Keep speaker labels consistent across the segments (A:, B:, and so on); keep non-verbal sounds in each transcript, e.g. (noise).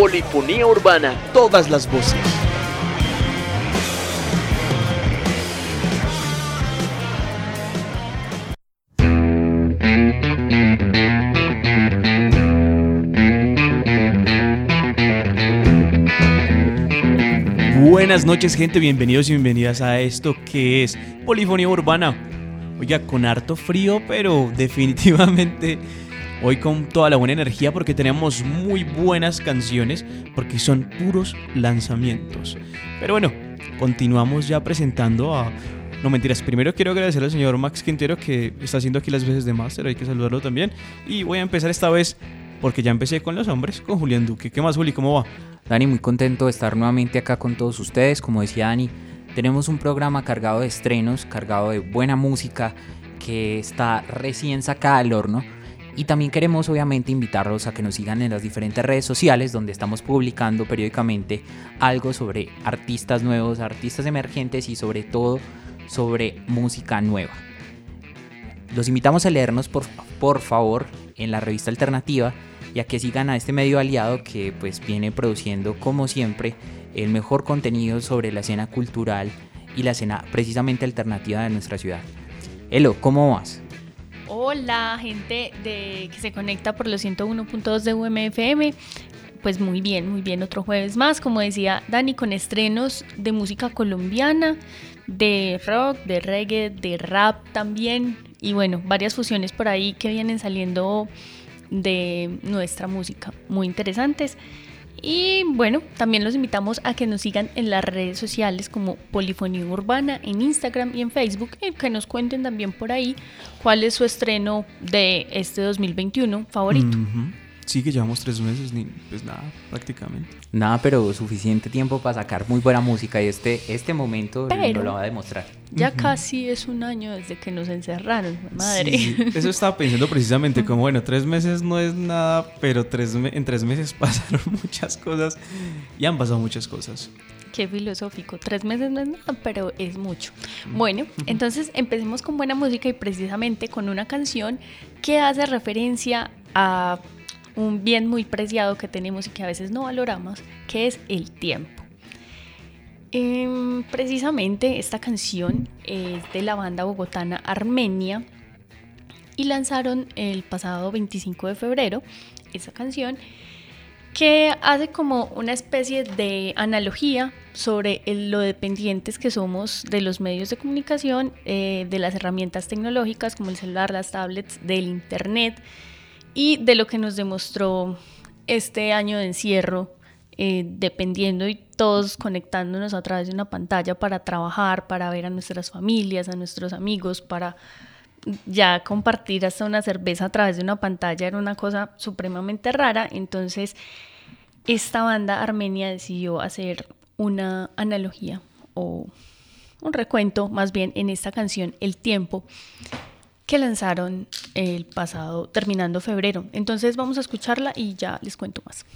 A: Polifonía Urbana.
B: Todas las voces. Buenas noches gente, bienvenidos y bienvenidas a esto que es Polifonía Urbana. Oiga, con harto frío, pero (laughs) definitivamente hoy con toda la buena energía porque tenemos muy buenas canciones, porque son puros lanzamientos. Pero bueno, continuamos ya presentando a... No mentiras, primero quiero agradecer al señor Max Quintero que está haciendo aquí las veces de máster, hay que saludarlo también. Y voy a empezar esta vez, porque ya empecé con los hombres, con Julián Duque. ¿Qué más, Juli? ¿Cómo va?
C: Dani, muy contento de estar nuevamente acá con todos ustedes. Como decía Dani, tenemos un programa cargado de estrenos, cargado de buena música, que está recién sacada del horno. Y también queremos obviamente invitarlos a que nos sigan en las diferentes redes sociales donde estamos publicando periódicamente algo sobre artistas nuevos, artistas emergentes y sobre todo sobre música nueva. Los invitamos a leernos por, por favor en la revista alternativa y a que sigan a este medio aliado que pues viene produciendo como siempre el mejor contenido sobre la escena cultural y la escena precisamente alternativa de nuestra ciudad. Elo, ¿cómo vas?
D: Hola, gente de que se conecta por los 101.2 de UMFM. Pues muy bien, muy bien, otro jueves más, como decía Dani, con estrenos de música colombiana, de rock, de reggae, de rap también, y bueno, varias fusiones por ahí que vienen saliendo de nuestra música, muy interesantes. Y bueno, también los invitamos a que nos sigan en las redes sociales como Polifonía Urbana en Instagram y en Facebook y que nos cuenten también por ahí cuál es su estreno de este 2021 favorito.
B: Sí, que llevamos tres meses, ni pues nada, prácticamente.
C: Nada, pero suficiente tiempo para sacar muy buena música y este, este momento pero lo va a demostrar.
D: Ya casi es un año desde que nos encerraron, madre.
B: Sí, eso (laughs) estaba pensando precisamente, como bueno, tres meses no es nada, pero tres en tres meses (laughs) pasaron muchas cosas y han pasado muchas cosas.
D: Qué filosófico. Tres meses no es nada, pero es mucho. Bueno, entonces empecemos con buena música y precisamente con una canción que hace referencia a un bien muy preciado que tenemos y que a veces no valoramos, que es el tiempo. Em, precisamente esta canción es de la banda bogotana Armenia y lanzaron el pasado 25 de febrero esa canción que hace como una especie de analogía sobre lo dependientes que somos de los medios de comunicación, eh, de las herramientas tecnológicas como el celular, las tablets, del internet y de lo que nos demostró este año de encierro, eh, dependiendo y todos conectándonos a través de una pantalla para trabajar, para ver a nuestras familias, a nuestros amigos, para ya compartir hasta una cerveza a través de una pantalla era una cosa supremamente rara. Entonces, esta banda armenia decidió hacer una analogía o un recuento más bien en esta canción El tiempo que lanzaron el pasado, terminando febrero. Entonces vamos a escucharla y ya les cuento más.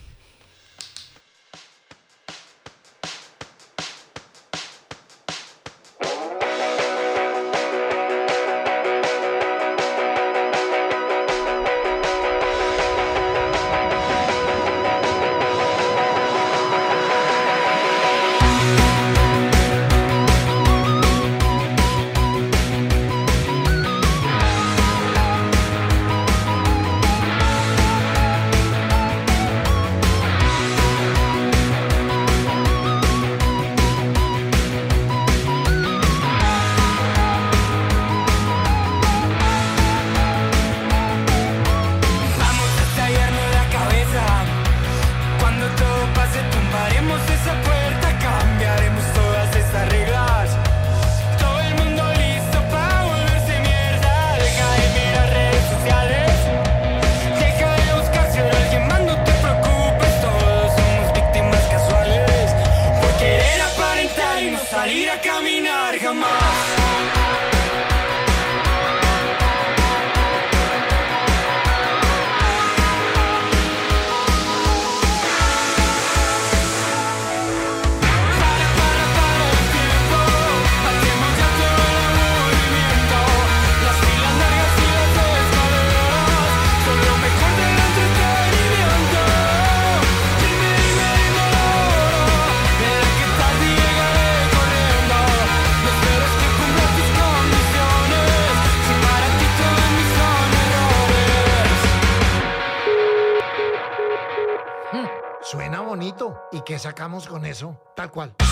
A: ¿Y qué sacamos con eso? Tal cual.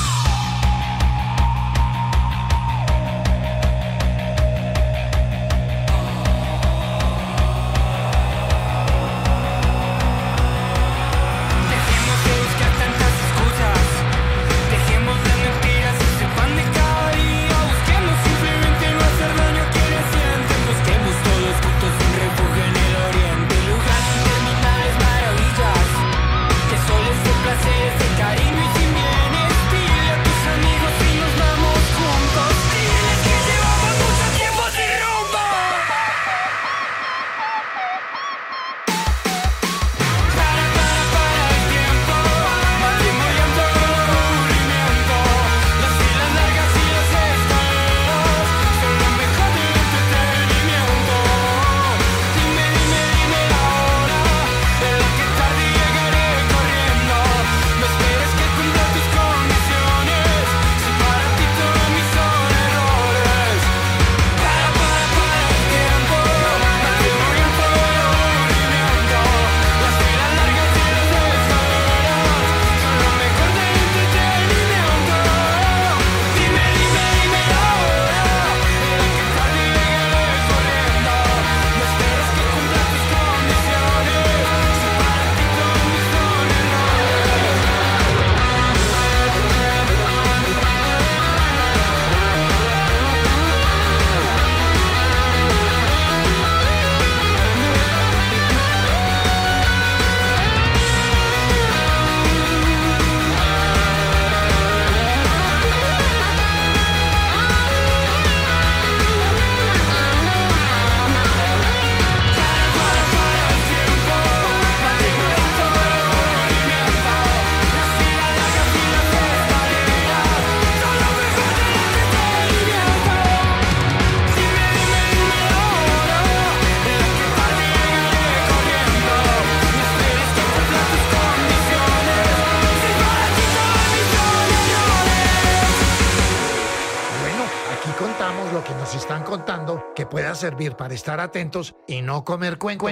A: Servir para estar atentos y no comer cuenco.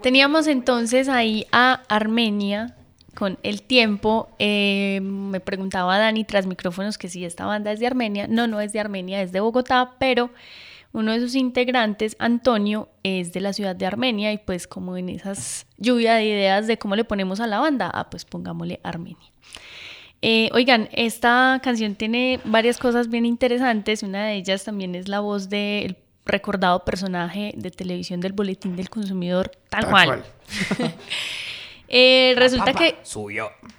D: Teníamos entonces ahí a Armenia con el tiempo. me preguntaba Dani tras micrófonos que si esta banda es de Armenia. No, no es de Armenia, es de Bogotá, pero uno de sus integrantes, Antonio, es de la ciudad de Armenia y pues como en esas lluvia de ideas de cómo le ponemos a la banda, ah, pues pongámosle Armenia. Eh, oigan, esta canción tiene varias cosas bien interesantes. Una de ellas también es la voz del recordado personaje de televisión del Boletín del Consumidor, tal, cual. (laughs) Eh, resulta que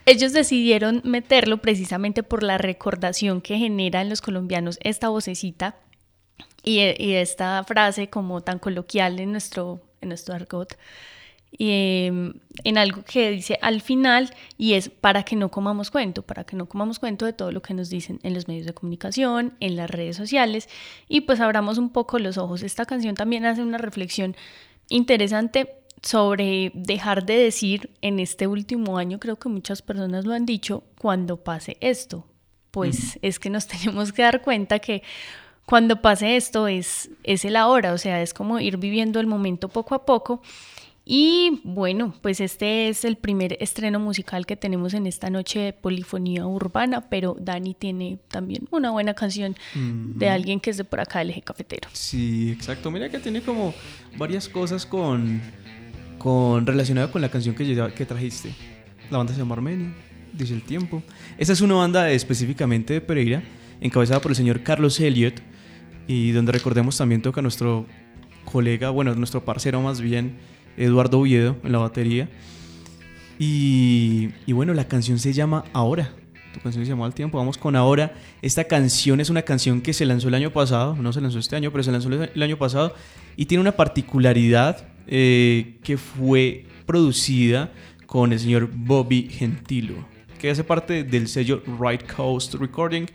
D: ellos decidieron meterlo precisamente por la recordación que genera en los colombianos esta vocecita y, y esta frase como tan coloquial en nuestro, en nuestro argot em, en algo que dice al final y es para que no comamos cuento, para que no comamos cuento de todo lo que nos dicen en los medios de comunicación, en las redes sociales y pues abramos un poco los ojos. Esta canción también hace una reflexión interesante sobre dejar de decir en este último año, creo que muchas personas lo han dicho, cuando pase esto. Pues es que nos (laughs) tenemos que dar cuenta que cuando pase esto es, es el ahora, o sea, es como ir viviendo el momento poco a poco y bueno, pues este es el primer estreno musical que tenemos en esta noche de polifonía urbana, pero Dani tiene también una buena canción de alguien que es de por acá del eje cafetero.
B: Sí, exacto. Mira que tiene como varias cosas con, con relacionadas con la canción que, que trajiste. La banda se llama Armenia, dice el tiempo. Esta es una banda específicamente de Pereira, encabezada por el señor Carlos Elliot, y donde recordemos también toca nuestro colega, bueno, nuestro parcero más bien, Eduardo Oviedo en la batería. Y, bueno, la canción se llama Ahora. Tu canción se llama Al Tiempo. Vamos con Ahora. Esta canción es una canción que se lanzó el año pasado. No se lanzó este año, pero se lanzó el año pasado. Y tiene una particularidad eh, que fue producida con el señor Bobby Gentilo, que hace parte del sello Right Coast Recording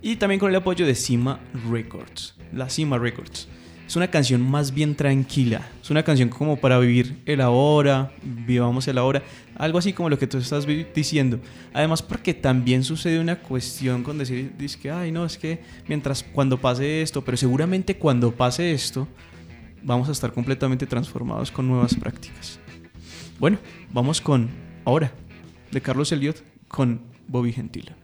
B: y también con el apoyo de Cima Records, la Cima Records. Es una canción más bien tranquila. Es una canción como para vivir el ahora, vivamos el ahora. Algo así como lo que tú estás diciendo. Además porque también sucede una cuestión con decir, dice que, ay no, es que mientras cuando pase esto, pero seguramente cuando pase esto, vamos a estar completamente transformados con nuevas prácticas.
E: Bueno, vamos con ahora de Carlos Elliot con Bobby Gentile.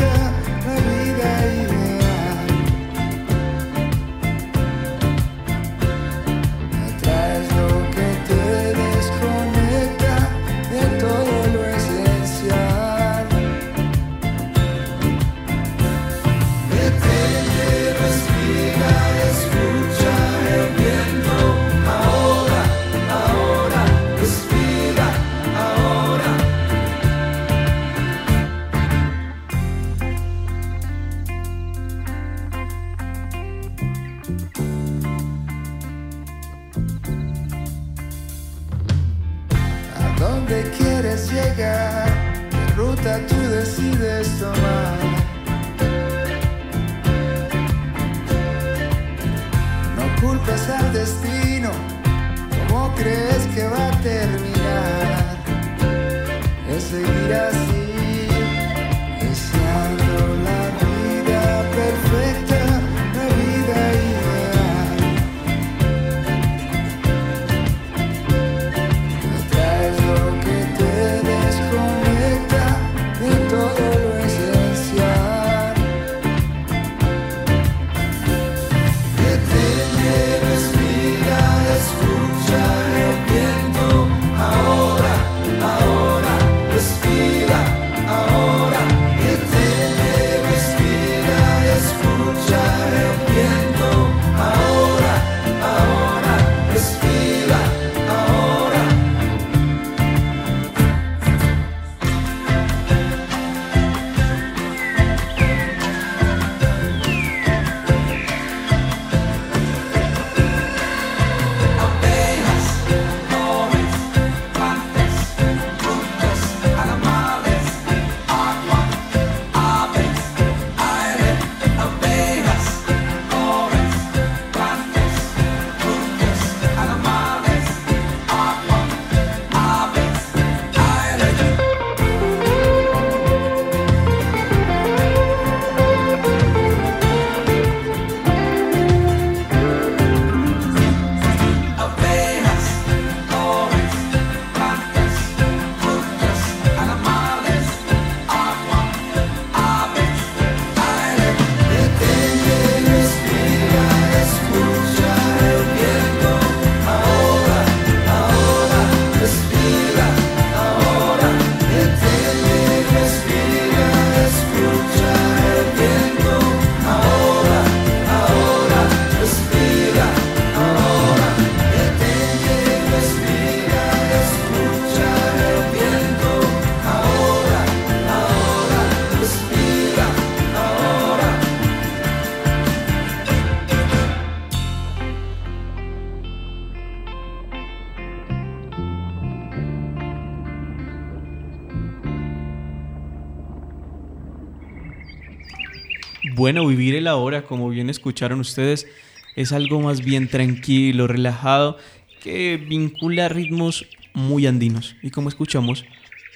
E: vivir el ahora, como bien escucharon ustedes, es algo más bien tranquilo, relajado, que vincula ritmos muy andinos. Y como escuchamos,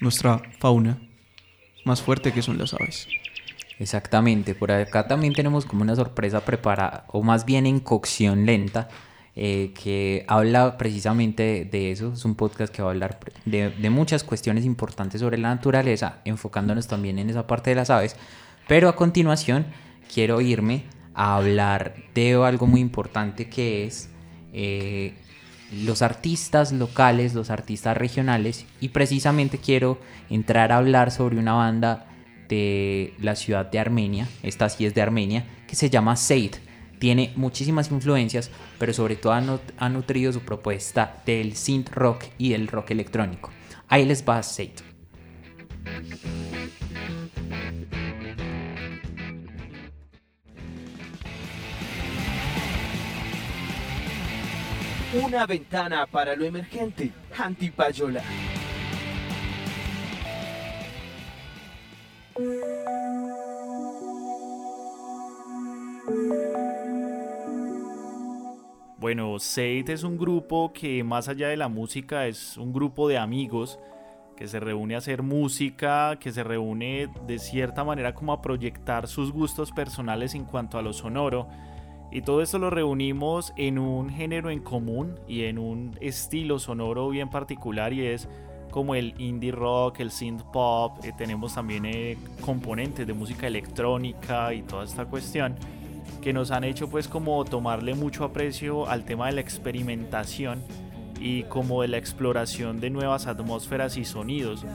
E: nuestra fauna más fuerte que son las aves.
C: Exactamente, por acá también tenemos como una sorpresa preparada, o más bien en cocción lenta, eh, que habla precisamente de, eso. Es un podcast que va a hablar de, de muchas cuestiones importantes sobre la naturaleza, enfocándonos también en esa parte de las aves. Pero a continuación quiero irme a hablar de algo muy importante que es eh, los artistas locales, los artistas regionales y precisamente quiero entrar a hablar sobre una banda de la ciudad de Armenia, esta sí es de Armenia, que se llama Seid. Tiene muchísimas influencias, pero sobre todo ha, nutrido su propuesta del synth rock y del rock electrónico. Ahí les va Sate.
F: Una ventana para lo emergente. Antipayola.
G: Bueno, Seid es un grupo que más allá de la música es un grupo de amigos que se reúne a hacer música, que se reúne de cierta manera como a proyectar sus gustos personales en cuanto a lo sonoro y todo esto lo reunimos en un género en común y en un estilo sonoro bien particular y es como el indie rock, el synth pop, eh, tenemos también eh, componentes de música electrónica y toda esta cuestión que nos han hecho pues como tomarle mucho aprecio al tema de la experimentación y como de la exploración de nuevas atmósferas y sonidos.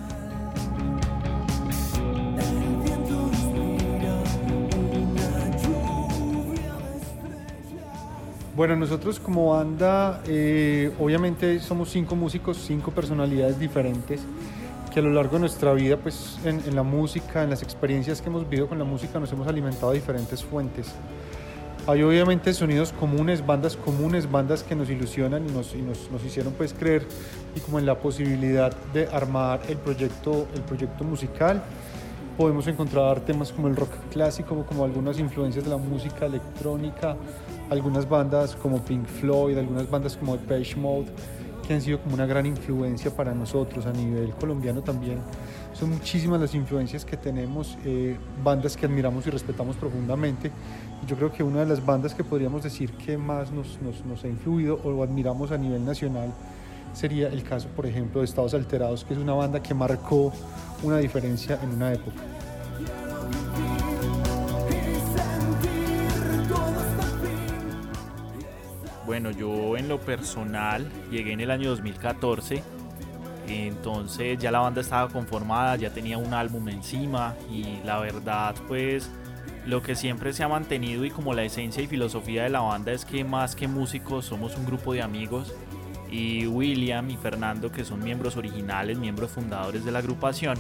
H: Bueno, nosotros como banda, eh, obviamente somos cinco músicos, cinco personalidades diferentes que a lo largo de nuestra vida, pues en, la música, en las experiencias que hemos vivido con la música, nos hemos alimentado de diferentes fuentes. Hay obviamente sonidos comunes, bandas comunes, bandas que nos ilusionan y nos, nos, hicieron pues creer y como en la posibilidad de armar el proyecto, el proyecto musical. Podemos encontrar temas como el rock clásico, como algunas influencias de la música electrónica, algunas bandas como Pink Floyd, algunas bandas como Depeche Mode, que han sido como una gran influencia para nosotros a nivel colombiano también. Son muchísimas las influencias que tenemos, eh, bandas que admiramos y respetamos profundamente. Yo creo que una de las bandas que podríamos decir que más nos, nos, nos ha influido o admiramos a nivel nacional sería el caso, por ejemplo, de Estados Alterados, que es una banda que marcó una diferencia en una época.
G: Bueno, yo en lo personal llegué en el año 2014, entonces ya la banda estaba conformada, ya tenía un álbum encima y la verdad pues lo que siempre se ha mantenido y como la esencia y filosofía de la banda es que más que músicos somos un grupo de amigos y William y Fernando que son miembros originales, miembros fundadores de la agrupación,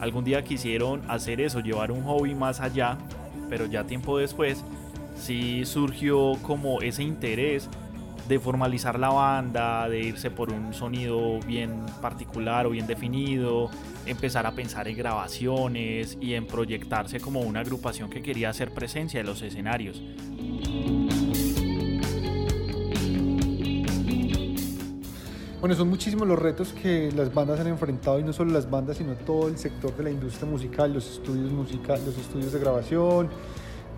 G: algún día quisieron hacer eso, llevar un hobby más allá, pero ya tiempo después sí surgió como ese interés de formalizar la banda, de irse por un sonido bien particular o bien definido, empezar a pensar en grabaciones y en proyectarse como una agrupación que quería hacer presencia en los escenarios.
H: Bueno, son muchísimos los retos que las bandas han enfrentado y no solo las bandas, sino todo el sector de la industria musical, los estudios musicales, los estudios de grabación,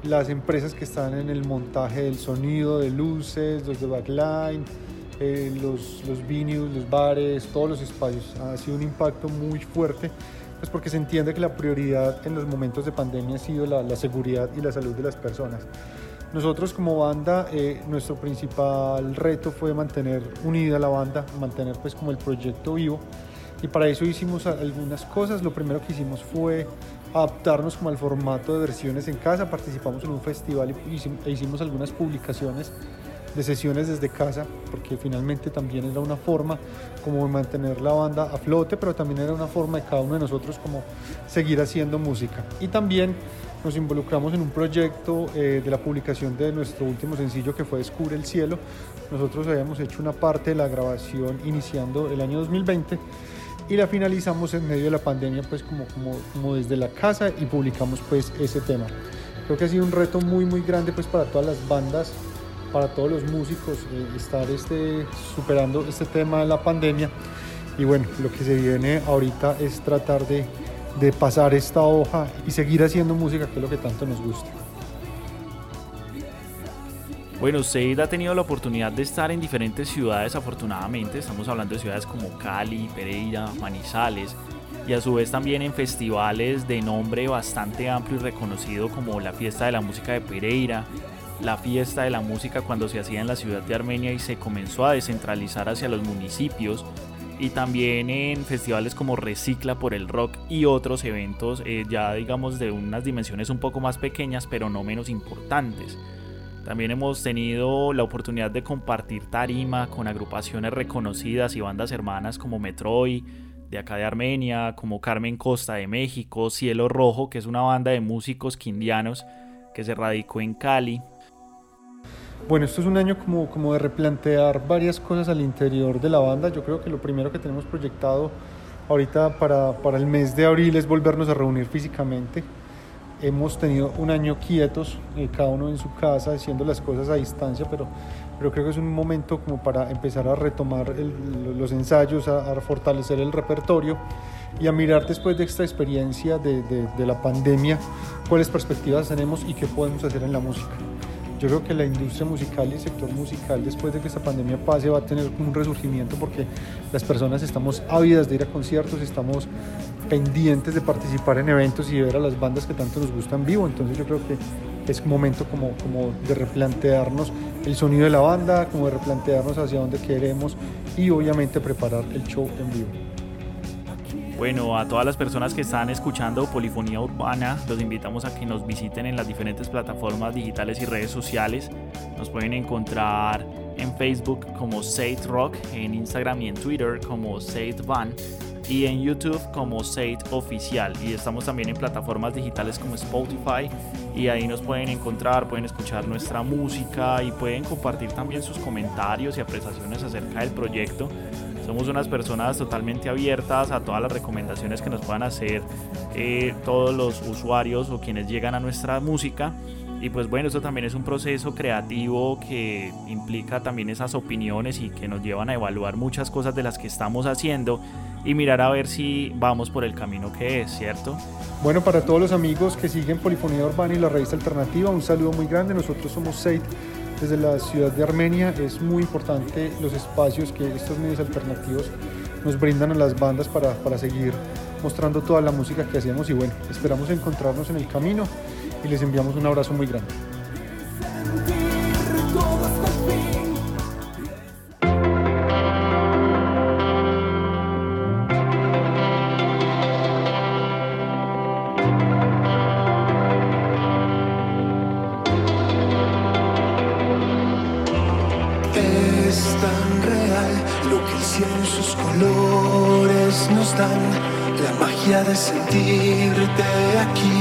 H: las empresas que están en el montaje del sonido, de luces, los de backline, eh, los, los venues, los bares, todos los espacios. Ha sido un impacto muy fuerte, pues porque se entiende que la prioridad en los momentos de pandemia ha sido la, la seguridad y la salud de las personas. Nosotros como banda, eh, nuestro principal reto fue mantener unida la banda, mantener pues como el proyecto vivo y para eso hicimos algunas cosas. Lo primero que hicimos fue adaptarnos como al formato de versiones en casa. Participamos en un festival y hicimos algunas publicaciones de sesiones desde casa, porque finalmente también era una forma como de mantener la banda a flote, pero también era una forma de cada uno de nosotros como seguir haciendo música. Y también nos involucramos en un proyecto eh, de la publicación de nuestro último sencillo que fue Descubre el Cielo. Nosotros habíamos hecho una parte de la grabación iniciando el año 2020 y la finalizamos en medio de la pandemia pues como, desde la casa y publicamos pues ese tema. Creo que ha sido un reto muy muy grande pues para todas las bandas, para todos los músicos eh, estar este, superando este tema de la pandemia y bueno, lo que se viene ahorita es tratar de, de pasar esta hoja y seguir haciendo música que es lo que tanto nos gusta.
G: Bueno, usted ha tenido la oportunidad de estar en diferentes ciudades, afortunadamente. Estamos hablando de ciudades como Cali, Pereira, Manizales y a su vez también en festivales de nombre bastante amplio y reconocido como la Fiesta de la Música de Pereira, la Fiesta de la Música cuando se hacía en la ciudad de Armenia y se comenzó a descentralizar hacia los municipios y también en festivales como Recicla por el Rock y otros eventos eh, ya digamos de unas dimensiones un poco más pequeñas pero no menos importantes. También hemos tenido la oportunidad de compartir tarima con agrupaciones reconocidas y bandas hermanas como Metroid, de acá de Armenia, como Carmen Costa de México, Cielo Rojo, que es una banda de músicos quindianos que se radicó en Cali.
H: Bueno, esto es un año como, como de replantear varias cosas al interior de la banda. Yo creo que lo primero que tenemos proyectado ahorita para, para el mes de abril es volvernos a reunir físicamente hemos tenido un año quietos, eh, cada uno en su casa, haciendo las cosas a distancia, pero, pero creo que es un momento como para empezar a retomar los ensayos, a, fortalecer el repertorio y a mirar después de esta experiencia de, de la pandemia cuáles perspectivas tenemos y qué podemos hacer en la música. Yo creo que la industria musical y el sector musical después de que esta pandemia pase va a tener un resurgimiento porque las personas estamos ávidas de ir a conciertos, estamos pendientes de participar en eventos y ver a las bandas que tanto nos gustan vivo. Entonces yo creo que es momento como, como de replantearnos el sonido de la banda, como de replantearnos hacia dónde queremos y obviamente preparar el show en vivo.
G: Bueno, a todas las personas que están escuchando Polifonía Urbana, los invitamos a que nos visiten en las diferentes plataformas digitales y redes sociales. Nos pueden encontrar en Facebook como Said Rock, en Instagram y en Twitter como Said Van y en YouTube como Said Oficial. Y estamos también en plataformas digitales como Spotify y ahí nos pueden encontrar, pueden escuchar nuestra música y pueden compartir también sus comentarios y apreciaciones acerca del proyecto. Somos unas personas totalmente abiertas a todas las recomendaciones que nos puedan hacer eh, todos los usuarios o quienes llegan a nuestra música. Y pues bueno, eso también es un proceso creativo que implica también esas opiniones y que nos llevan a evaluar muchas cosas de las que estamos haciendo y mirar a ver si vamos por el camino que es, ¿cierto?
H: Bueno, para todos los amigos que siguen Polifonía Urbana y la revista alternativa, un saludo muy grande. Nosotros somos Seid desde la ciudad de Armenia. Es muy importante los espacios que estos medios alternativos nos brindan a las bandas para, para seguir mostrando toda la música que hacemos y bueno, esperamos encontrarnos en el camino y les enviamos un abrazo muy grande.
I: De sentirte aquí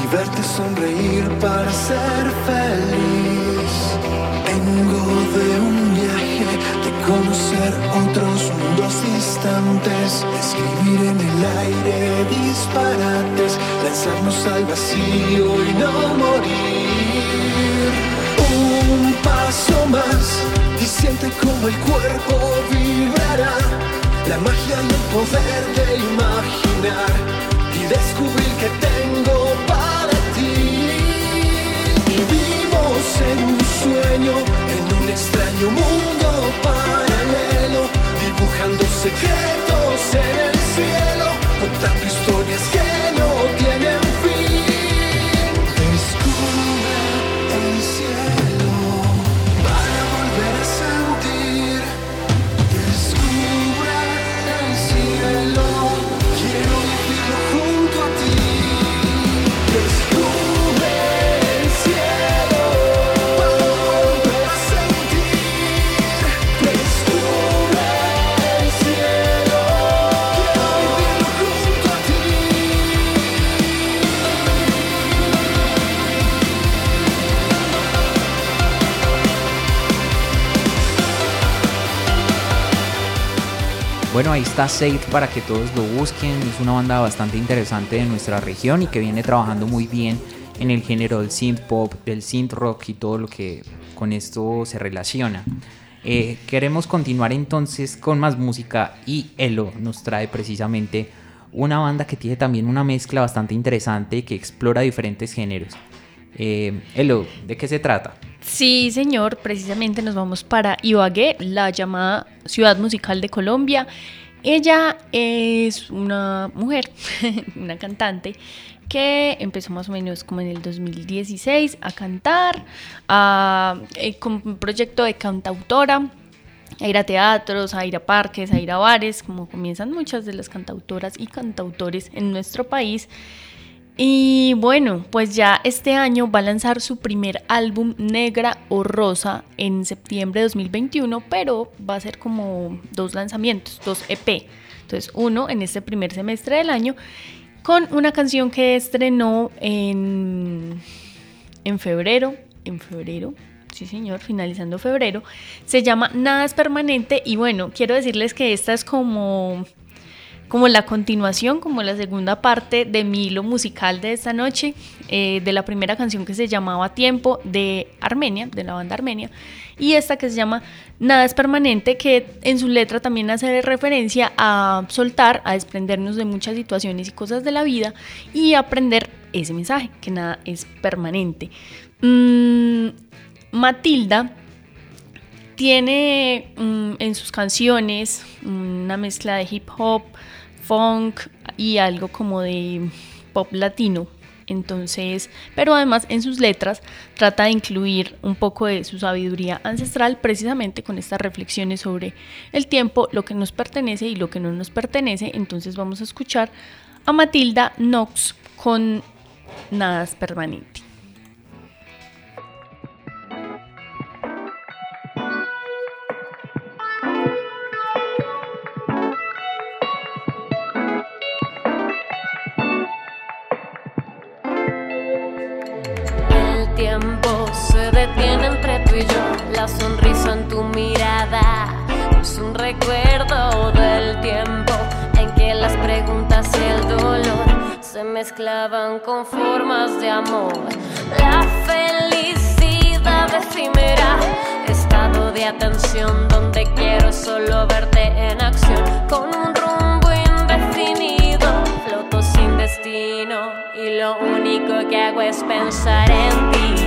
I: y verte sonreír para ser feliz. Vengo de un viaje, de conocer otros mundos distantes, escribir en el aire disparates, lanzarnos al vacío y no morir. Un paso más y siente como el cuerpo vibrará la magia y el poder de imaginar y descubrir que tengo para ti. Vivimos en un sueño, en un extraño mundo paralelo, dibujando secretos en el cielo, contando historias que no tienen
C: Bueno, ahí está Safe para que todos lo busquen. Es una banda bastante interesante de nuestra región y que viene trabajando muy bien en el género del synth pop, del synth rock y todo lo que con esto se relaciona. Eh, queremos continuar entonces con más música y Elo nos trae precisamente una banda que tiene también una mezcla bastante interesante que explora diferentes géneros. Eh, Elo, ¿de qué se trata?
D: Sí, señor, precisamente nos vamos para Ibagué, la llamada ciudad musical de Colombia. Ella es una mujer, (laughs) una cantante, que empezó más o menos como en el 2016 a cantar, eh, con un proyecto de cantautora, a ir a teatros, a ir a parques, a ir a bares, como comienzan muchas de las cantautoras y cantautores en nuestro país. Y bueno, pues ya este año va a lanzar su primer álbum Negra o Rosa en septiembre de 2021, pero va a ser como dos lanzamientos, dos EP. Entonces, uno en este primer semestre del año con una canción que estrenó en, en febrero, en febrero, sí señor, finalizando febrero, se llama Nada es permanente y bueno, quiero decirles que esta es como como la continuación, como la segunda parte de mi hilo musical de esta noche, eh, de la primera canción que se llamaba Tiempo de Armenia, de la banda Armenia, y esta que se llama Nada es permanente, que en su letra también hace referencia a soltar, a desprendernos de muchas situaciones y cosas de la vida y aprender ese mensaje, que nada es permanente. Mm, Matilda tiene mm, en sus canciones una mezcla de hip hop, funk y algo como de pop latino. Entonces, pero además en sus letras trata de incluir un poco de su sabiduría ancestral precisamente con estas reflexiones sobre el tiempo, lo que nos pertenece y lo que no nos pertenece. Entonces vamos a escuchar a Matilda Knox con Nada es permanente.
J: Se mezclaban con formas de amor. La felicidad efímera, estado de atención donde quiero solo verte en acción con un rumbo indefinido, floto sin destino y lo único que hago es pensar en ti.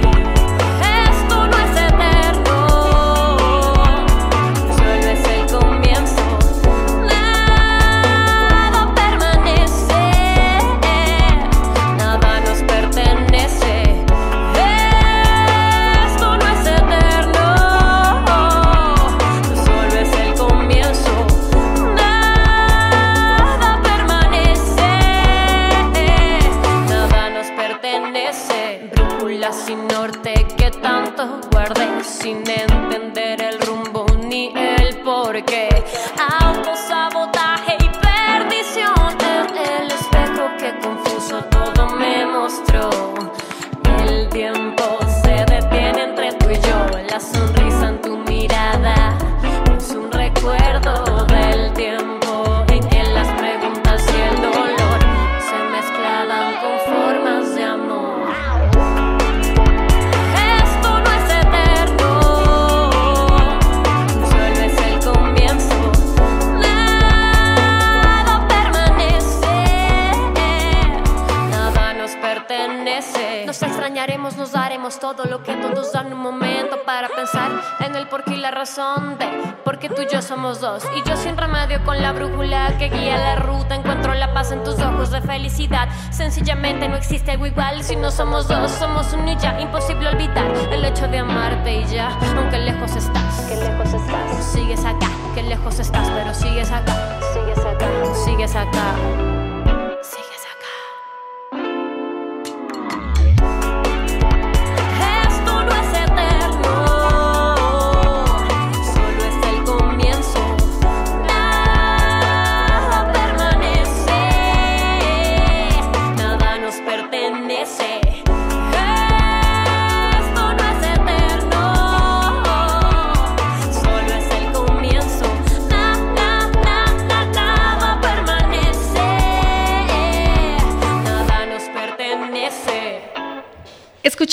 J: Todo lo que todos dan un momento para pensar en el porqué y la razón de por qué tú y yo somos dos. Y yo sin remedio con la brújula que guía la ruta encuentro la paz en tus ojos de felicidad. Sencillamente no existe algo igual si no somos dos, somos uno y ya. Imposible olvidar el hecho de amarte y ya, aunque lejos estás. Que lejos estás. Sigues acá, que lejos estás, pero sigues acá. Sigues acá. Sigues acá.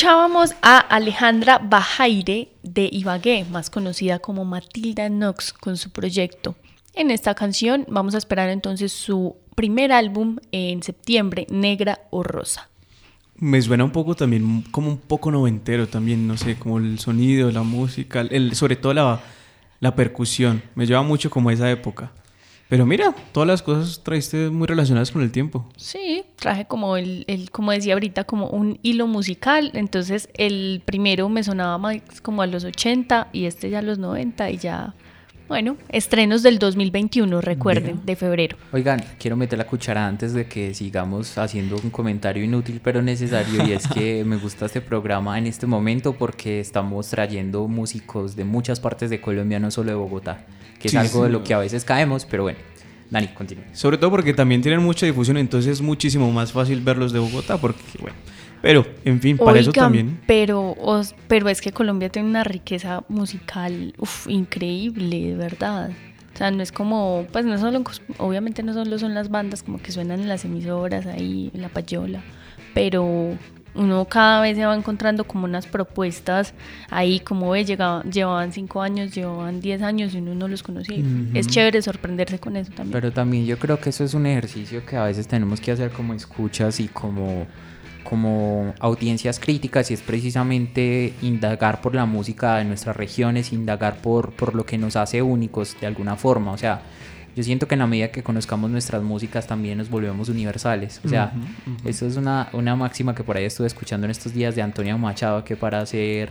D: Escuchábamos a Alejandra Bajaire de Ibagué, más conocida como Matilda Knox, con su proyecto. En esta canción vamos a esperar entonces su primer álbum en septiembre, Negra o Rosa.
B: Me suena un poco también, como un poco noventero también, no sé, como el sonido, la música, sobre todo la, la percusión. Me lleva mucho como a esa época. Pero mira, todas las cosas traiste muy relacionadas con el tiempo.
D: Sí, traje como el, el, como decía ahorita, como un hilo musical. Entonces el primero me sonaba más como a los 80 y este ya a los 90 y ya Bueno, estrenos del 2021, recuerden,
B: Bien.
D: de febrero.
C: Oigan, quiero meter la cuchara antes de que sigamos haciendo un comentario inútil pero necesario y es que me gusta este programa en este momento porque estamos trayendo músicos de muchas partes de Colombia, no solo de Bogotá, que es
B: Sí,
C: algo de lo que a veces caemos, pero bueno. Dani, continúa.
B: Sobre todo porque también tienen mucha difusión, entonces es muchísimo más fácil verlos de Bogotá, porque bueno. Pero, en fin, para eso también.
D: Pero, os- pero es que Colombia tiene una riqueza musical uf, increíble, de verdad. O sea, no es como, pues no solo, obviamente no solo son las bandas como que suenan en las emisoras ahí, en la payola, pero uno cada vez se va encontrando como unas propuestas ahí, como ve, llegaban, llevaban cinco años, llevaban 10 años y uno no los conocía. Es chévere sorprenderse con eso también.
C: Pero también yo creo que eso es un ejercicio que a veces tenemos que hacer como escuchas y como, como audiencias críticas y es precisamente indagar por la música de nuestras regiones, indagar por, por lo que nos hace únicos de alguna forma. O sea, yo siento que en la medida que conozcamos nuestras músicas también nos volvemos universales. O sea,
B: Ujú, ujú.
C: eso es una, una máxima que por ahí estuve escuchando en estos días de Antonio Machado, que para ser,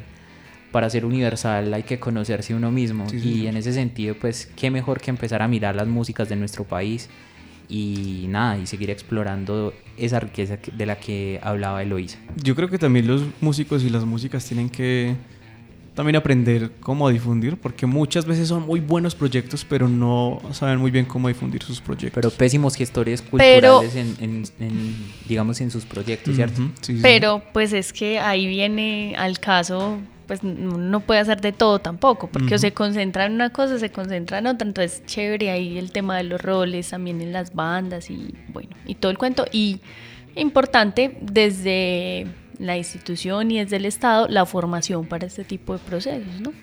C: para ser universal hay que conocerse uno mismo.
B: Sí,
C: y
B: señor.
C: en ese sentido, pues, qué mejor que empezar a mirar las músicas de nuestro país y nada, y seguir explorando esa riqueza que- de la que hablaba Eloísa.
B: Yo creo que también los músicos y las músicas tienen que también aprender cómo difundir, porque muchas veces son muy buenos proyectos, pero no saben muy bien cómo difundir sus proyectos.
C: Pero pésimos gestores
D: Pero-
C: culturales en, en- en, digamos, en sus proyectos, ¿cierto?
B: Sí, sí.
D: Pero pues es que ahí viene al caso, pues no puede hacer de todo tampoco, porque o se concentra en una cosa, se concentra en otra, entonces chévere ahí el tema de los roles, también en las bandas y bueno, y todo el cuento. Y importante desde la institución y desde el Estado la formación para este tipo de procesos, ¿no?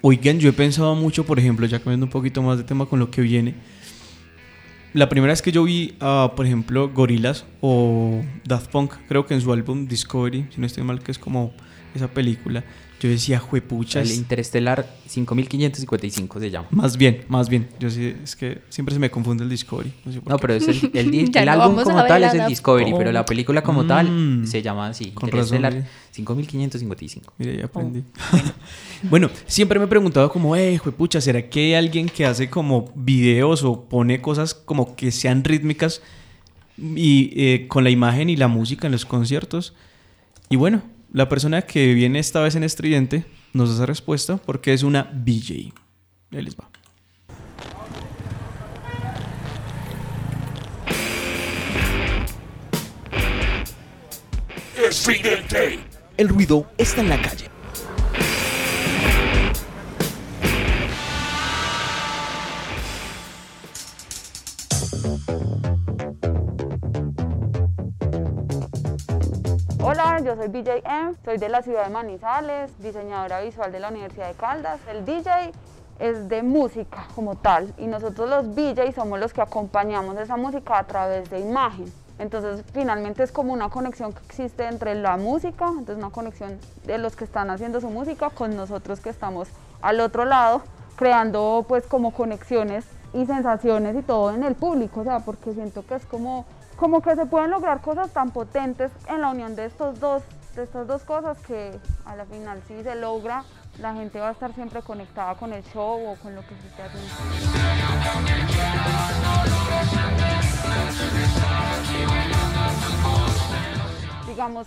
B: Oigan, yo he pensado mucho, por ejemplo, ya cambiando un poquito más de tema con lo que viene. La primera vez que yo vi, a, por ejemplo, Gorillaz o Daft Punk, creo que en su álbum Discovery, si no estoy mal, que es como esa película, yo decía, juepuchas.
C: El Interestelar 5555 se llama.
B: Más bien, más bien. Yo sí, es que siempre se me confunde el Discovery. No, sé por
C: No,
B: qué.
C: pero es el, el, (laughs) el álbum como tal es el Discovery, pero la película como
B: Mm.
C: tal se llama así,
B: Con
C: Interestelar
B: razón,
C: 5555.
B: Mira, ya aprendí. (laughs) bueno, siempre me he preguntado como, eh, pucha, ¿será que hay alguien que hace como videos o pone cosas como que sean rítmicas y eh, con la imagen y la música en los conciertos? Y bueno, la persona que viene esta vez en Estridente nos da esa respuesta porque es una BJ. Ahí les va.
F: El ruido está en la calle.
K: Hola, yo soy BJM, soy de la ciudad de Manizales, diseñadora visual de la Universidad de Caldas. El DJ es de música como tal y nosotros los DJ somos los que acompañamos esa música a través de imagen. Entonces finalmente es como una conexión que existe entre la música, entonces una conexión de los que están haciendo su música con nosotros que estamos al otro lado, creando pues como conexiones y sensaciones y todo en el público, o sea, porque siento que es como, como que se pueden lograr cosas tan potentes en la unión de estos dos, de estas dos cosas que a la final si se logra, la gente va a estar siempre conectada con el show o con lo que se esté haciendo.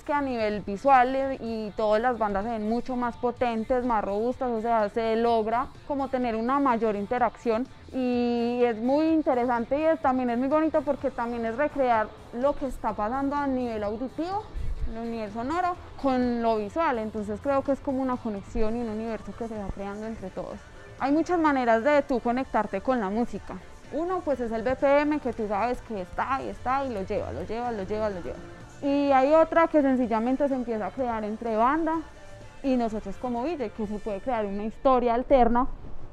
K: Que a nivel visual eh, y todas las bandas se ven mucho más potentes, más robustas, o sea, se logra como tener una mayor interacción y es muy interesante y también es muy bonito porque también es recrear lo que está pasando a nivel auditivo, el nivel sonoro, con lo visual, entonces creo que es como una conexión y un universo que se va creando entre todos. Hay muchas maneras de tú conectarte con la música. Uno pues es el BPM que tú sabes que está y está y lo lleva, lo lleva, lo lleva, lo lleva. Y hay otra que sencillamente se empieza a crear entre banda y nosotros como DJ, que se puede crear una historia alterna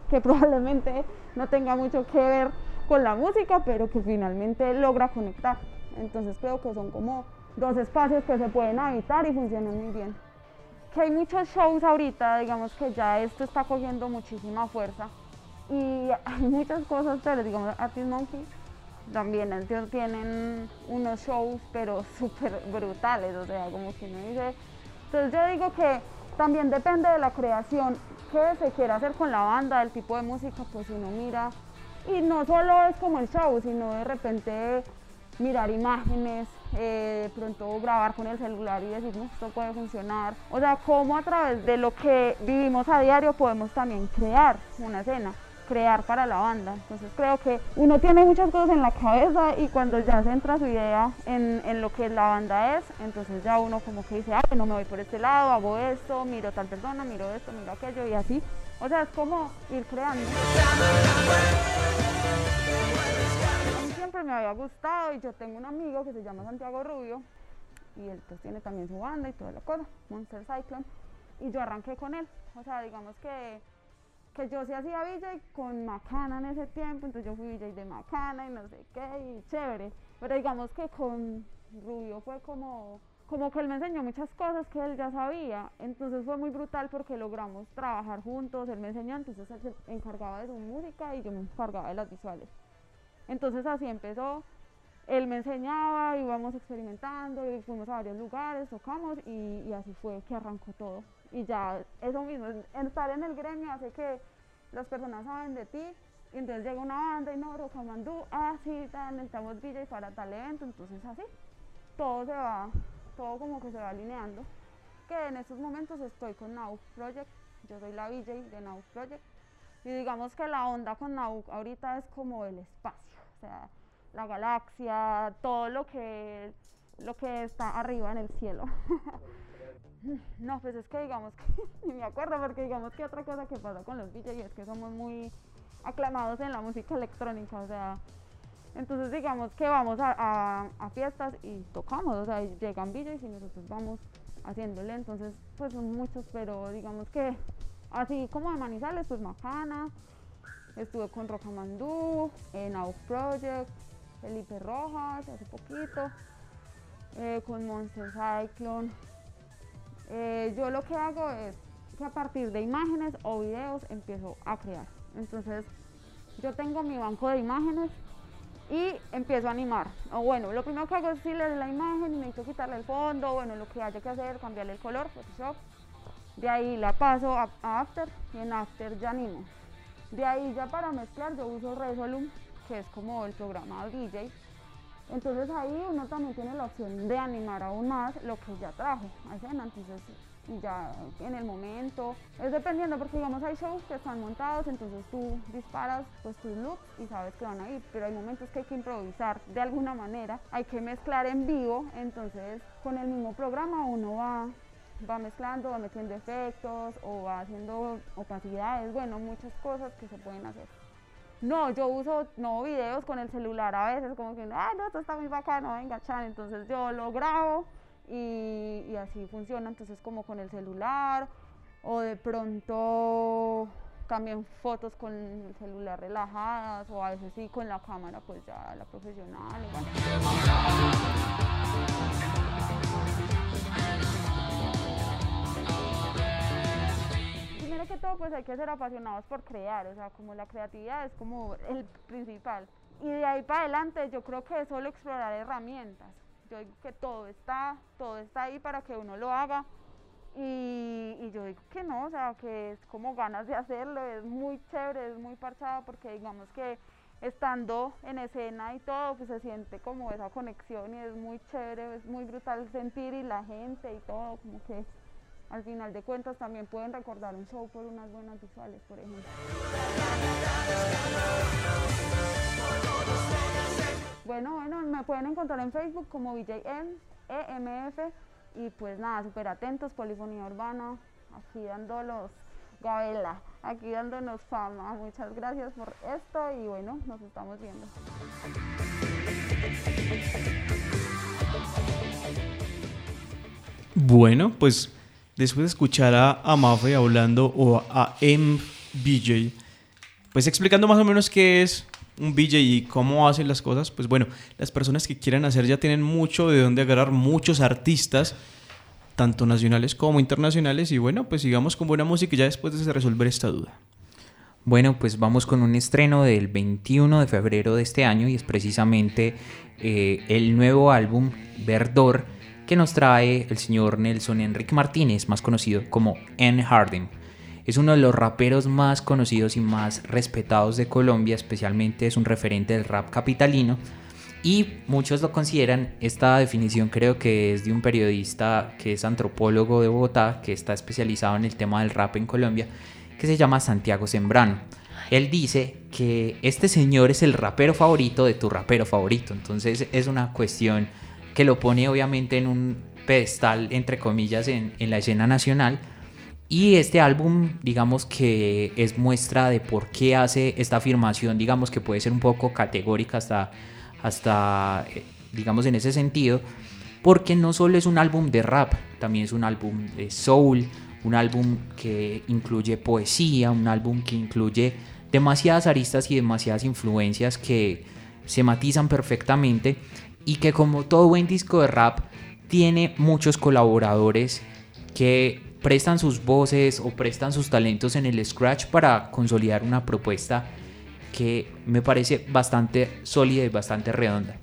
K: que (laughs) probablemente no tenga mucho que ver con la música, pero que finalmente logra conectar. Entonces creo que son como dos espacios que se pueden habitar y funcionan muy bien. Que hay muchos shows ahorita, digamos que ya esto está cogiendo muchísima fuerza y (laughs) hay muchas cosas, pero digamos Artist Monkey también ellos tienen unos shows pero (laughs) súper brutales, o sea, como que uno dice... Entonces yo digo que también depende de la creación que se quiere hacer con la banda, el tipo de música, pues uno mira. Y no solo es como el show, sino de repente mirar imágenes, eh, de pronto grabar con el celular y decir, no, esto puede funcionar. O sea, cómo a través de lo que vivimos a diario podemos también crear una escena crear para la banda. Entonces creo que uno tiene muchas cosas en la cabeza y cuando ya se entra su idea en, en, lo que la banda es, entonces ya uno como que dice, ah, no me voy por este lado, hago esto, miro tal persona, miro esto, miro aquello y así. O sea, es como ir creando. A mí siempre me había gustado y yo tengo un amigo que se llama Santiago Rubio y él pues tiene también su banda y toda la cosa, Monster Cyclone, y yo arranqué con él. O sea, digamos que que yo sí hacía VJ con Macana en ese tiempo, entonces yo fui VJ de Macana y no sé qué, y chévere. Pero digamos que con Rubio fue como, como que él me enseñó muchas cosas que él ya sabía, entonces fue muy brutal porque logramos trabajar juntos, él me enseñó, entonces él se encargaba de su música y yo me encargaba de las visuales. Entonces así empezó, él me enseñaba, íbamos experimentando, fuimos a varios lugares, tocamos y, y así fue que arrancó todo y ya eso mismo, estar en el gremio hace que las personas saben de ti y entonces llega una banda y no, Rocamandú, ah sí, necesitamos DJ para tal evento, entonces así, todo se va, todo como que se va alineando, que en estos momentos estoy con Now Project, yo soy la DJ de Now Project y digamos que la onda con Now ahorita es como el espacio, o sea, la galaxia, todo lo que, lo que está arriba en el cielo. (laughs) No, pues es que digamos que (laughs) ni me acuerdo porque digamos que otra cosa que pasa con los DJs es que somos muy aclamados en la música electrónica, o sea, entonces digamos que vamos a, fiestas y tocamos, o sea, llegan DJs y nosotros vamos haciéndole, entonces pues son muchos, pero digamos que así como de Manizales, pues Macana, estuve con Rocamandú, en Out Project, Felipe Rojas hace poquito, eh, con Monster Cyclone, eh, yo lo que hago es que a partir de imágenes o videos empiezo a crear. Entonces, yo tengo mi banco de imágenes y empiezo a animar. O bueno, lo primero que hago es decirle la imagen y necesito quitarle el fondo, bueno, lo que haya que hacer, cambiarle el color, Photoshop. De ahí la paso a, After y en After ya animo. De ahí ya para mezclar yo uso Resolum, que es como el programa DJ entonces ahí uno también tiene la opción de animar aún más lo que ya trajo a escena, entonces ya en el momento, es dependiendo porque digamos hay shows que están montados, entonces tú disparas pues tus looks y sabes que van a ir, pero hay momentos que hay que improvisar de alguna manera, hay que mezclar en vivo, entonces con el mismo programa uno va va mezclando, va metiendo efectos o va haciendo opacidades, bueno, muchas cosas que se pueden hacer. No, yo uso no videos con el celular a veces, como que, ah, no, esto está muy bacano, venga, chan. Entonces yo lo grabo y, así funciona. Entonces, como con el celular, o de pronto también fotos con el celular relajadas, o a veces sí con la cámara, pues ya la profesional. Que todo pues hay que ser apasionados por crear, o sea, como la creatividad es como el principal. Y de ahí para adelante yo creo que es solo explorar herramientas. Yo digo que todo está, todo está ahí para que uno lo haga. Y, y, yo digo que no, o sea, que es como ganas de hacerlo, es muy chévere, es muy parchado porque digamos que estando en escena y todo, pues se siente como esa conexión y es muy chévere, es muy brutal sentir y la gente y todo, como que al final de cuentas también pueden recordar un show por unas buenas visuales, por ejemplo. Bueno, bueno, me pueden encontrar en Facebook como VJM, EMF y pues nada, súper atentos, Polifonía Urbana, aquí dándolos, Gabela, aquí dándonos fama. Muchas gracias por esto y bueno, nos estamos viendo.
B: Bueno, pues después de escuchar a, a Mafe hablando o a MBJ, pues explicando más o menos qué es un BJ y cómo hacen las cosas, pues bueno, las personas que quieran hacer ya tienen mucho de dónde agarrar muchos artistas, tanto nacionales como internacionales, y bueno, pues sigamos con buena música ya después de resolver esta duda.
C: Bueno, pues vamos con un estreno del 21 de febrero de este año y es precisamente eh, el nuevo álbum Verdor que nos trae el señor Nelson Enrique Martínez, más conocido como N. Harding. Es uno de los raperos más conocidos y más respetados de Colombia, especialmente es un referente del rap capitalino. Y muchos lo consideran, esta definición creo que es de un periodista que es antropólogo de Bogotá, que está especializado en el tema del rap en Colombia, que se llama Santiago Sembrano. Él dice que este señor es el rapero favorito de tu rapero favorito. Entonces es una cuestión que lo pone obviamente en un pedestal, entre comillas, en, en la escena nacional. Y este álbum, digamos que es muestra de por qué hace esta afirmación, digamos que puede ser un poco categórica hasta hasta, eh, digamos, en ese sentido, porque no solo es un álbum de rap, también es un álbum de soul, un álbum que incluye poesía, un álbum que incluye demasiadas aristas y demasiadas influencias que se matizan perfectamente y que como todo buen disco de rap tiene muchos colaboradores que prestan sus voces o prestan sus talentos en el scratch para consolidar una propuesta que me parece bastante sólida y bastante redonda.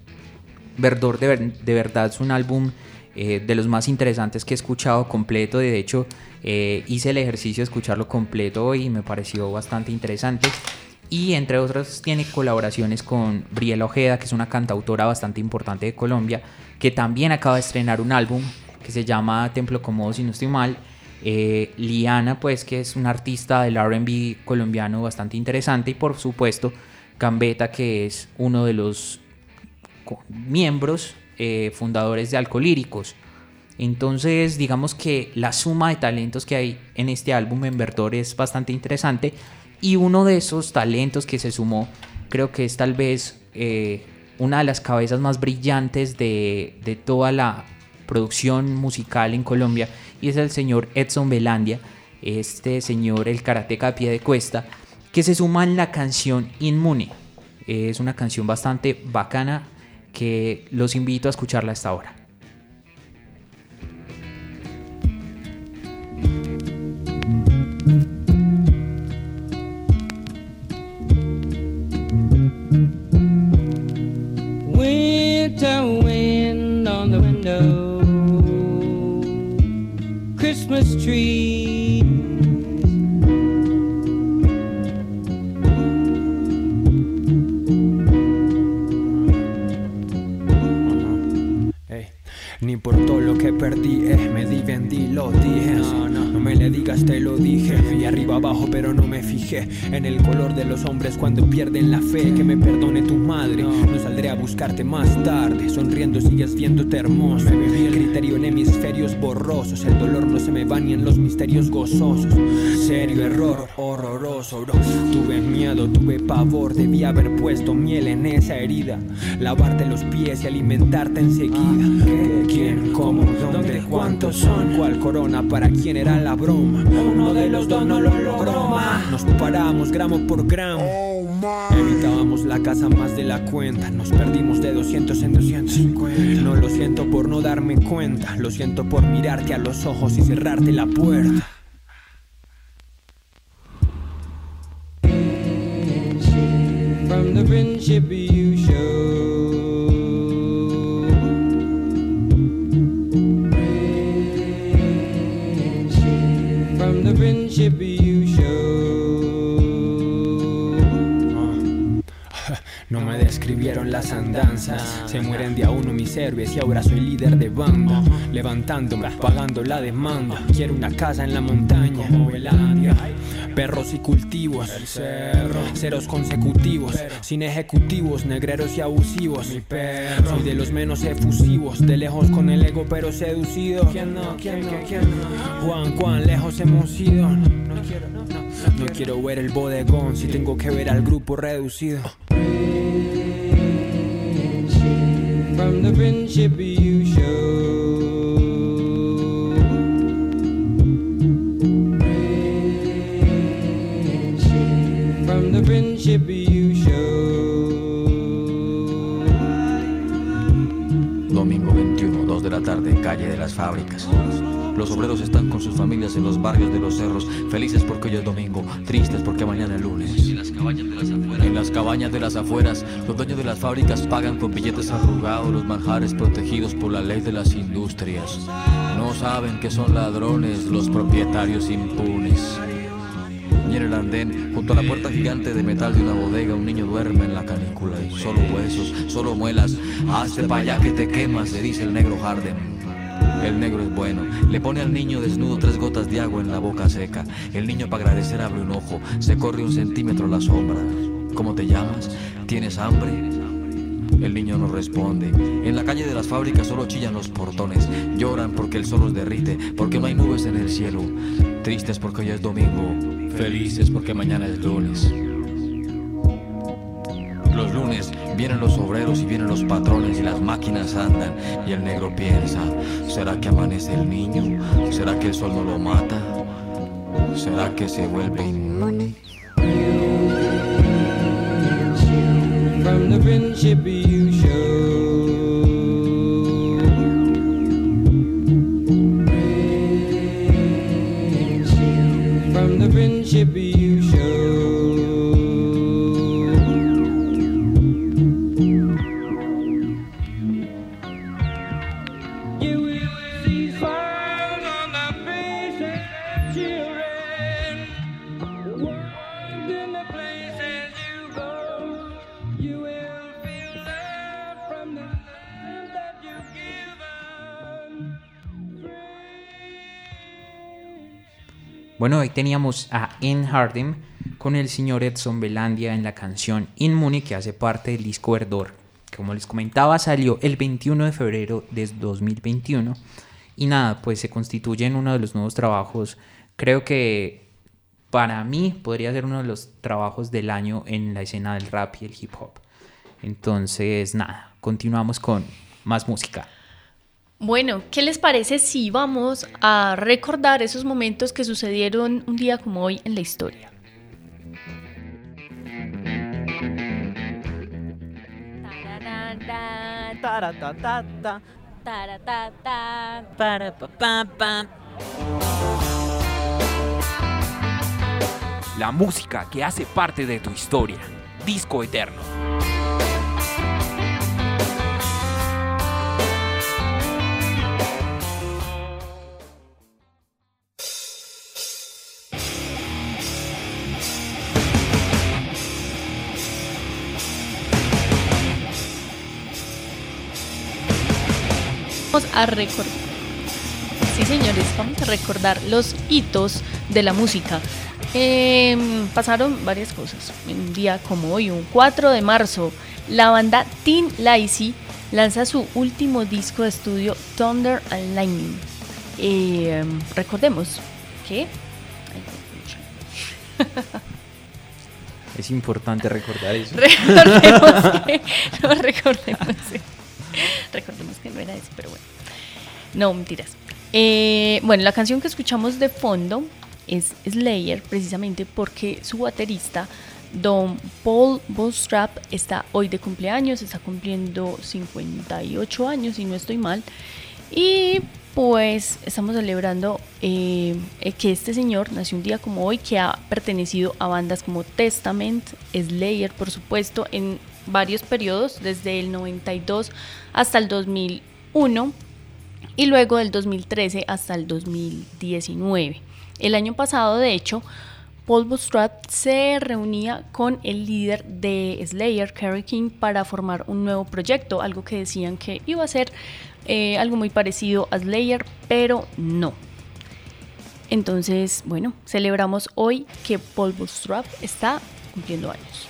C: Verdor de, verdad es un álbum eh, de los más interesantes que he escuchado completo. De hecho, eh, hice el ejercicio de escucharlo completo y me pareció bastante interesante. Y entre otras tiene colaboraciones con Briela Ojeda, que es una cantautora bastante importante de Colombia, que también acaba de estrenar un álbum que se llama Templo Comodo, si no estoy mal, eh, Liana, pues que es un artista del RB colombiano bastante interesante. Y por supuesto, Gambetta, que es uno de los miembros eh, fundadores de Alcolíricos. Entonces, digamos que la suma de talentos que hay en este álbum en Verdor es bastante interesante. Y uno de esos talentos que se sumó, creo que es tal vez eh, una de las cabezas más brillantes de, de toda la producción musical en Colombia y es el señor Edson Belandia, este señor el karateca a pie de cuesta, que se suma en la canción Inmune. Es una canción bastante bacana que los invito a escucharla hasta ahora. Christmas tree.
L: Ni por todo lo que perdí, eh, me di, vendí, lo dije. No, no, no me le digas, te lo dije. Y arriba abajo, pero no me fijé en el color de los hombres cuando pierden la fe. Que me perdone tu madre, no saldré a buscarte más tarde. Sonriendo sigues viéndote hermoso. Me viví el criterio en hemisferios borrosos. El dolor no se me va ni en los misterios gozosos. Serio error, horroroso, bro. Tuve miedo, tuve pavor. Debí haber puesto miel en esa herida. Lavarte los pies y alimentarte enseguida. ¿Cómo? ¿Dónde? ¿Cuántos son? ¿Cuál corona? ¿Para quién era la broma? Uno de los dos no lo logró Nos paramos gramo por gramo Evitábamos la casa más de la cuenta Nos perdimos de 200 en 250 No lo siento por no darme cuenta Lo siento por mirarte a los ojos y cerrarte la puerta Se mueren de a uno mis héroes y ahora soy líder de banda. Levantándome, pagando la demanda. Quiero una casa en la montaña, Perros y cultivos, ceros consecutivos, sin ejecutivos, negreros y abusivos. Soy de los menos efusivos, de lejos con el ego pero seducido. ¿Quién no? ¿Quién no? ¿Quién no? Juan, cuán lejos hemos ido. No, quiero, no, no. No quiero ver el bodegón si tengo que ver al grupo reducido. From the friendship you show. from the friendship you show.
M: Domingo 21, 2 de la tarde, calle de las fábricas. Los obreros están con sus familias en los barrios de los cerros, felices porque hoy es domingo, tristes porque mañana es lunes. En las cabañas de las afueras, en las cabañas de las afueras los dueños de las fábricas pagan con billetes arrugados los manjares protegidos por la ley de las industrias. No saben que son ladrones los propietarios impunes. Y en el andén, junto a la puerta gigante de metal de una bodega, un niño duerme en la canícula y solo huesos, solo muelas. Hazte para allá que te quemas, le dice el negro Harden. El negro es bueno, le pone al niño desnudo tres gotas de agua en la boca seca. El niño para agradecer abre un ojo, se corre un centímetro la sombra. ¿Cómo te llamas? ¿Tienes hambre? El niño no responde. En la calle de las fábricas solo chillan los portones. Lloran porque el sol los derrite, porque no hay nubes en el cielo. Tristes porque hoy es domingo, felices porque mañana es lunes. Los lunes vienen los obreros y vienen los patrones y las máquinas andan y el negro piensa, ¿será que amanece el niño? ¿Será que el sol no lo mata? ¿Será que se vuelve inmune?
C: Bueno, hoy teníamos a In Harding con el señor Edson Belandia en la canción Inmune que hace parte del disco Verdor. Como les comentaba, salió el 21 de febrero de 2021 y nada, pues se constituye en uno de los nuevos trabajos. Creo que para mí podría ser uno de los trabajos del año en la escena del rap y el hip hop. Entonces, nada, continuamos con más música.
D: Bueno, ¿qué les parece si vamos a recordar esos momentos que sucedieron un día como hoy en la historia?
N: La música que hace parte de tu historia. Disco Eterno.
D: A recordar. Sí, señores, vamos a recordar los hitos de la música. Em, pasaron varias cosas. Un día como hoy, un 4 de marzo, la banda Teen Lacey lanza su último disco de estudio Thunder and Lightning. Em, recordemos que
C: Es importante recordar eso.
D: recordemos (laughs) que no recordemos recordemos que no era eso pero bueno no mentiras. Eh, bueno la canción que escuchamos de fondo es Slayer precisamente porque su baterista Don Paul Bostrap está hoy de cumpleaños está cumpliendo 58 años si no estoy mal. Y pues estamos celebrando eh, eh, que este señor nació un día como hoy, que ha pertenecido a bandas como Testament, Slayer, por supuesto, en varios periodos, desde el 92 hasta el 2001 y luego del 2013 hasta el 2019. El año pasado, de hecho, Paul Bostrap se reunía con el líder de Slayer, Kerry King, para formar un nuevo proyecto, algo que decían que iba a ser eh, algo muy parecido a Slayer, pero no. Entonces, bueno, celebramos hoy que Paul Bostrap está cumpliendo años.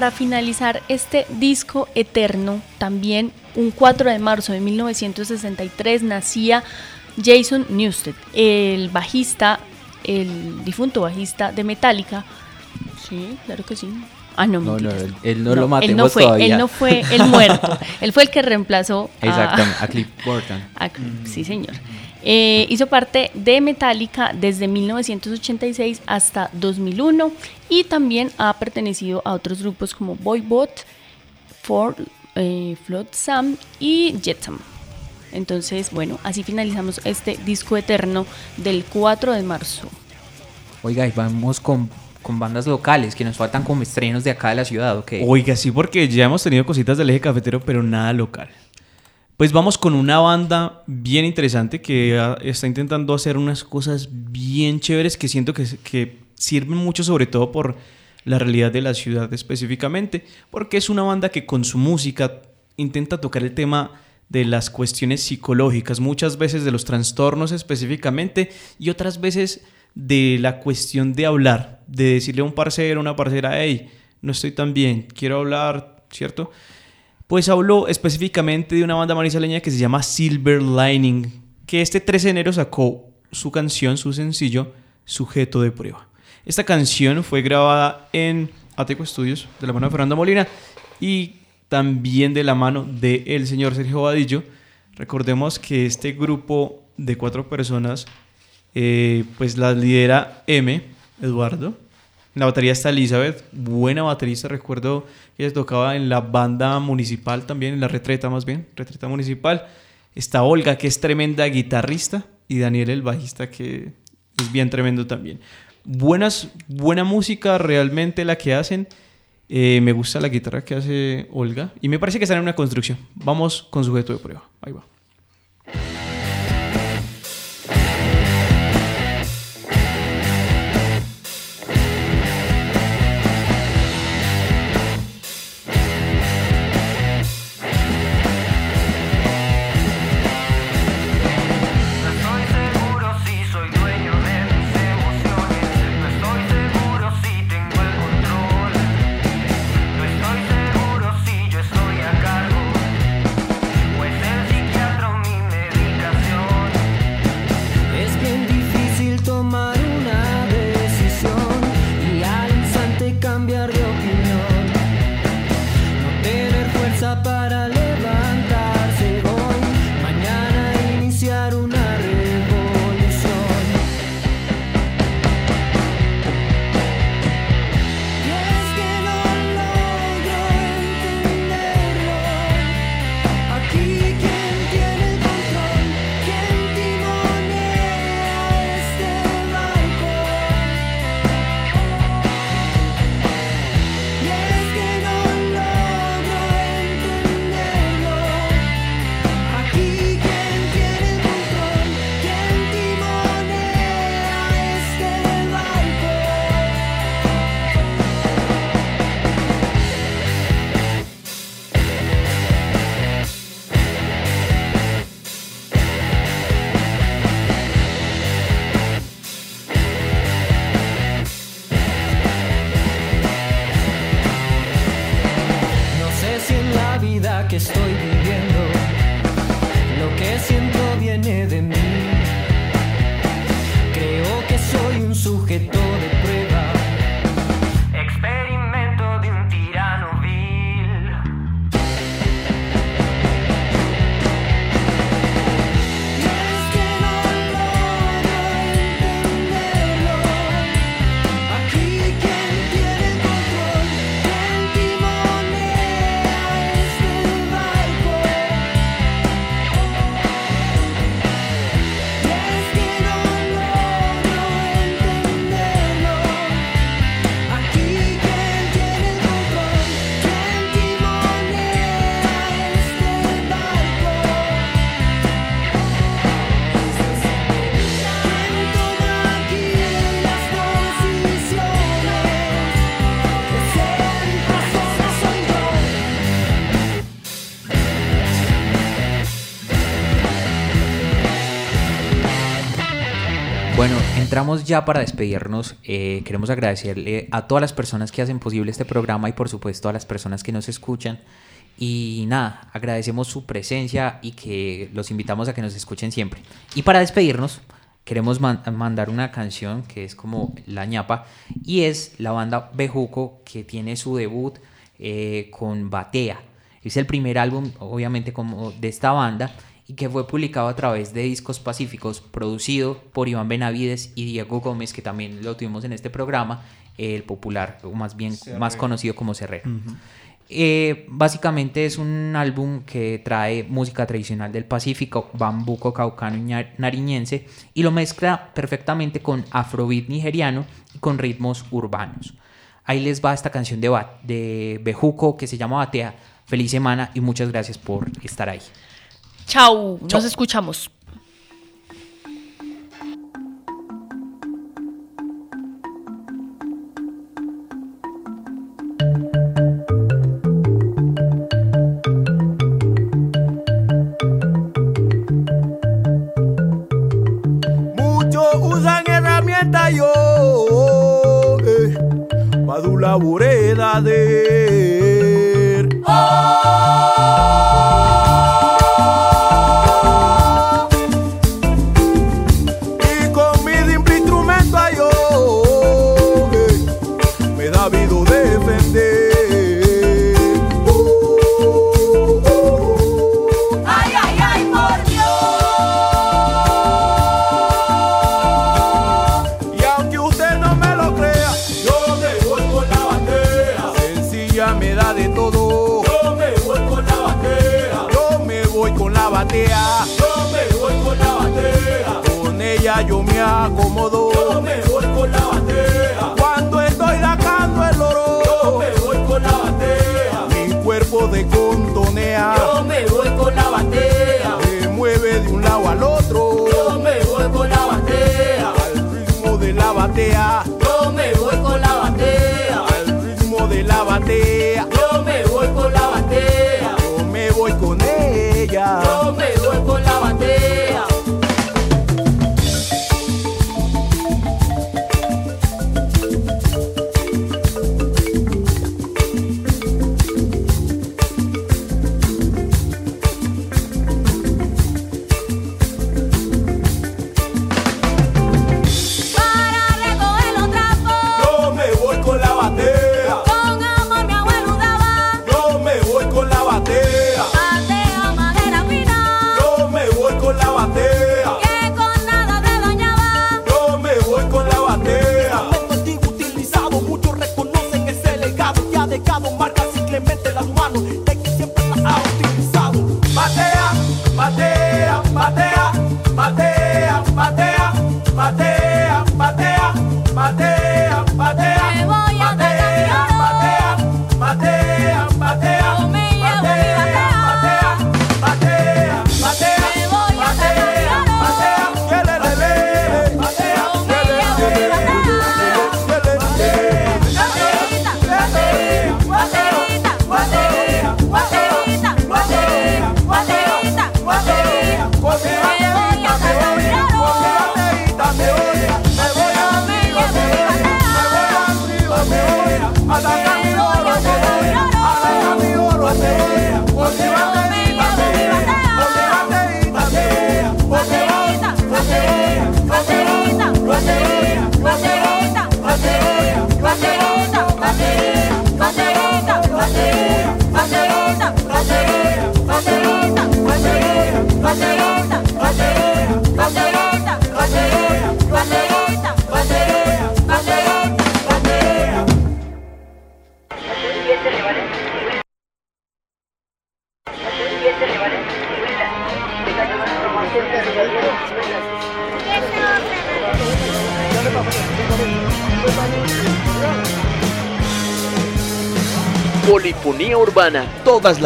D: Para finalizar este disco eterno, también un 4 de marzo de 1963 nacía Jason Newsted, el bajista, el difunto bajista de Metallica. Sí, claro que sí. Ah, no,
C: No, él, él no, lo
D: él
C: matemos
D: no fue,
C: todavía.
D: él no fue el muerto. (laughs) él fue el que reemplazó a,
C: Exactamente, a (laughs) Cliff Burton.
D: a- sí, señor. Eh, hizo parte de Metallica desde 1986 hasta 2001 y también ha pertenecido a otros grupos como Boybot, For, eh, Flotsam y Jetsam. Entonces, bueno, así finalizamos este disco eterno del 4 de marzo.
C: Oiga, y vamos con, con bandas locales que nos faltan como estrenos de acá de la ciudad, ¿ok?
B: Oiga, sí, porque ya hemos tenido cositas del eje cafetero, pero nada local. Pues vamos con una banda bien interesante que ah, está intentando hacer unas cosas bien chéveres que siento que, que sirven mucho sobre todo por la realidad de la ciudad específicamente, porque es una banda que con su música intenta tocar el tema de las cuestiones psicológicas, muchas veces de los trastornos específicamente y otras veces de la cuestión de hablar, de decirle a un parcero, una parcera, hey, no estoy tan bien, quiero hablar, ¿cierto? Pues habló específicamente de una banda manizaleña que se llama Silver Lining, que este 13 de enero sacó su canción, su sencillo, Sujeto de Prueba. Esta canción fue grabada en Ateco Studios, de la mano de Fernando Molina, y también de la mano del señor Sergio Vadillo. Recordemos que este grupo de cuatro personas, eh, pues la lidera M, Eduardo. En la batería está Elizabeth, buena baterista. Recuerdo que ella tocaba en la banda municipal también, en la retreta más bien, retreta municipal. Está Olga, que es tremenda guitarrista, y Daniel, el bajista, que es bien tremendo también. Buenas, buena música realmente la que hacen. Eh, me gusta la guitarra que hace Olga y me parece que están en una construcción. Vamos con sujeto de prueba. Ahí va.
C: Ya para despedirnos. Eh, queremos agradecerle a todas las personas que hacen posible este programa y por supuesto a las personas que nos escuchan. Y nada, agradecemos su presencia y que los invitamos a que nos escuchen siempre. Y para despedirnos, queremos man- mandar una canción que es como la ñapa y es la banda Bejuco que tiene su debut eh, con Batea. Es el primer álbum, obviamente, como de esta banda y que fue publicado a través de Discos Pacíficos, producido por Iván Benavides y Diego Gómez, que también lo tuvimos en este programa, el popular, o más bien más conocido como Cerrero. Eh, básicamente es un álbum que trae música tradicional del Pacífico, bambuco caucano y nariñense, y lo mezcla perfectamente con afrobeat nigeriano y con ritmos urbanos. Ahí les va esta canción de, Ba- de Bejuco que se llama Batea. Feliz semana y muchas gracias por estar ahí.
D: Chao, nos escuchamos.
O: Muchos usan herramientas, yo eh, adulto la bureira de.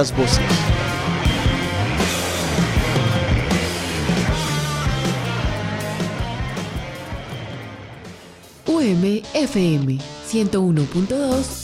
F: Las voces.
P: UMFM 101.2